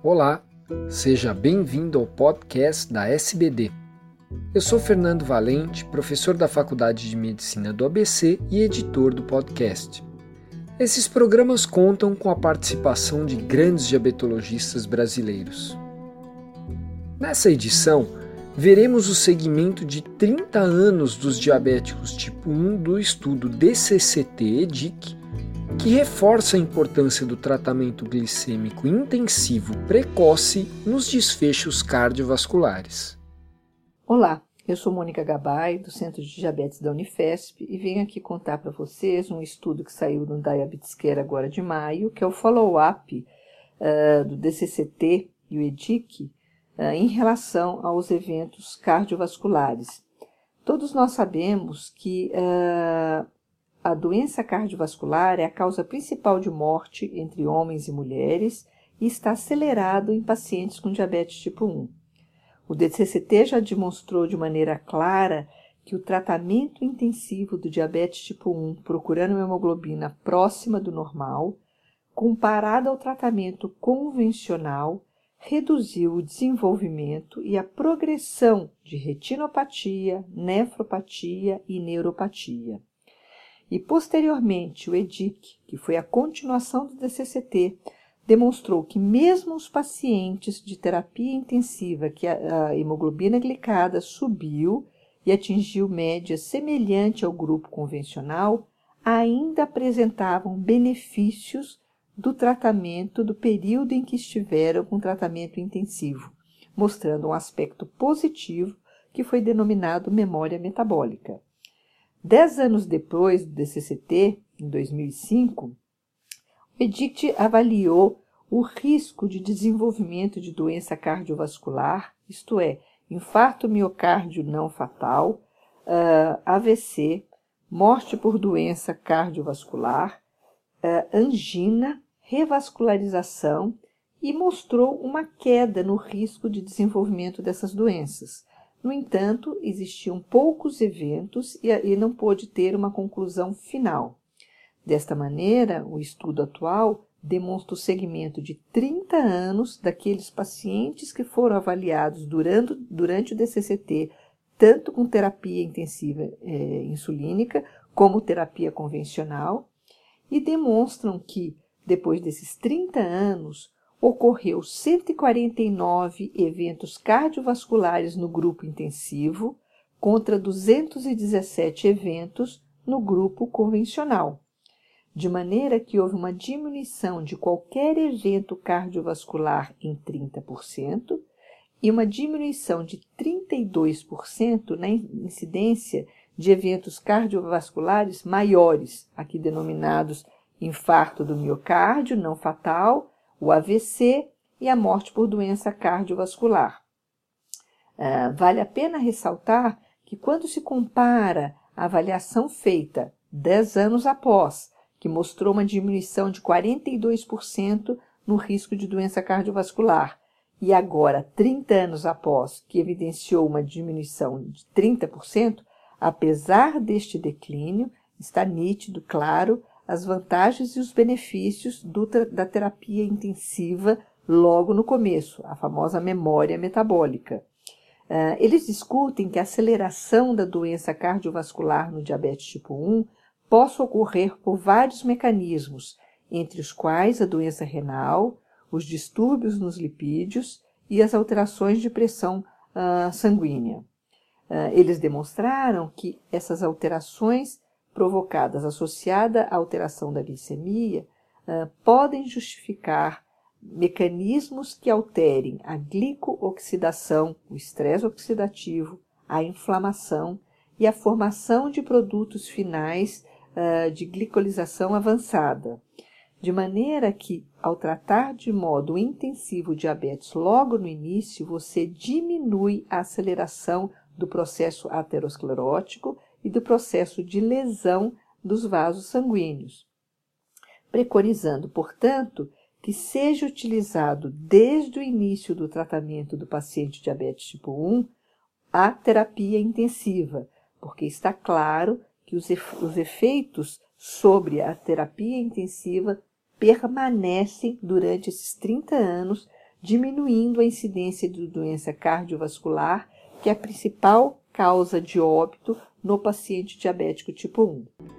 Olá, seja bem-vindo ao podcast da SBD. Eu sou Fernando Valente, professor da Faculdade de Medicina do ABC e editor do podcast. Esses programas contam com a participação de grandes diabetologistas brasileiros. Nessa edição, veremos o segmento de 30 anos dos diabéticos tipo 1 do estudo DCCT-EDIC que reforça a importância do tratamento glicêmico intensivo precoce nos desfechos cardiovasculares. Olá, eu sou Mônica Gabay, do Centro de Diabetes da Unifesp, e venho aqui contar para vocês um estudo que saiu no Diabetes Care agora de maio, que é o follow-up uh, do DCCT e o EDIC uh, em relação aos eventos cardiovasculares. Todos nós sabemos que uh, a doença cardiovascular é a causa principal de morte entre homens e mulheres e está acelerado em pacientes com diabetes tipo 1. O DCCT já demonstrou de maneira clara que o tratamento intensivo do diabetes tipo 1, procurando uma hemoglobina próxima do normal, comparado ao tratamento convencional, reduziu o desenvolvimento e a progressão de retinopatia, nefropatia e neuropatia. E posteriormente o EDIC, que foi a continuação do DCCT, demonstrou que mesmo os pacientes de terapia intensiva que a, hemoglobina glicada subiu e atingiu média semelhante ao grupo convencional, ainda apresentavam benefícios do tratamento do período em que estiveram com tratamento intensivo, mostrando um aspecto positivo que foi denominado memória metabólica. Dez anos depois do DCCT, em 2005, o EDICT avaliou o risco de desenvolvimento de doença cardiovascular, isto é, infarto miocárdio não fatal, uh, ah, AVC, morte por doença cardiovascular, uh, angina, revascularização e mostrou uma queda no risco de desenvolvimento dessas doenças. No entanto, existiam poucos eventos e, não pôde ter uma conclusão final. Desta maneira, o estudo atual demonstra o segmento de 30 anos daqueles pacientes que foram avaliados durante, durante o DCCT, tanto com terapia intensiva é, insulínica como terapia convencional, e demonstram que, depois desses 30 anos, ocorreu 149 eventos cardiovasculares no grupo intensivo contra 217 eventos no grupo convencional, de maneira que houve uma diminuição de qualquer evento cardiovascular em 30% e uma diminuição de 32% na incidência de eventos cardiovasculares maiores, aqui denominados infarto do miocárdio não fatal o AVC e a morte por doença cardiovascular. Uh, vale a pena ressaltar que, quando se compara a avaliação feita 10 anos após, que mostrou uma diminuição de 42% no risco de doença cardiovascular, e agora 30 anos após, que evidenciou uma diminuição de 30%, apesar deste declínio, está nítido, claro, as vantagens e os benefícios do, da terapia intensiva logo no começo, a famosa memória metabólica. Uh, eles discutem que a aceleração da doença cardiovascular no diabetes tipo 1 possa ocorrer por vários mecanismos, entre os quais a doença renal, os distúrbios nos lipídios e as alterações de pressão uh, sanguínea. Uh, eles demonstraram que essas alterações provocadas associada à alteração da glicemia uh, podem justificar mecanismos que alterem a glicooxidação, o estresse oxidativo, a inflamação e a formação de produtos finais uh, de glicolização avançada. De maneira que, ao tratar de modo intensivo o diabetes logo no início, você diminui a aceleração do processo aterosclerótico e do processo de lesão dos vasos sanguíneos, preconizando, portanto, que seja utilizado desde o início do tratamento do paciente diabetes tipo 1 a terapia intensiva, porque está claro que os, efeitos sobre a terapia intensiva permanecem durante esses 30 anos, diminuindo a incidência de doença cardiovascular, que é a principal causa de óbito no paciente diabético tipo 1.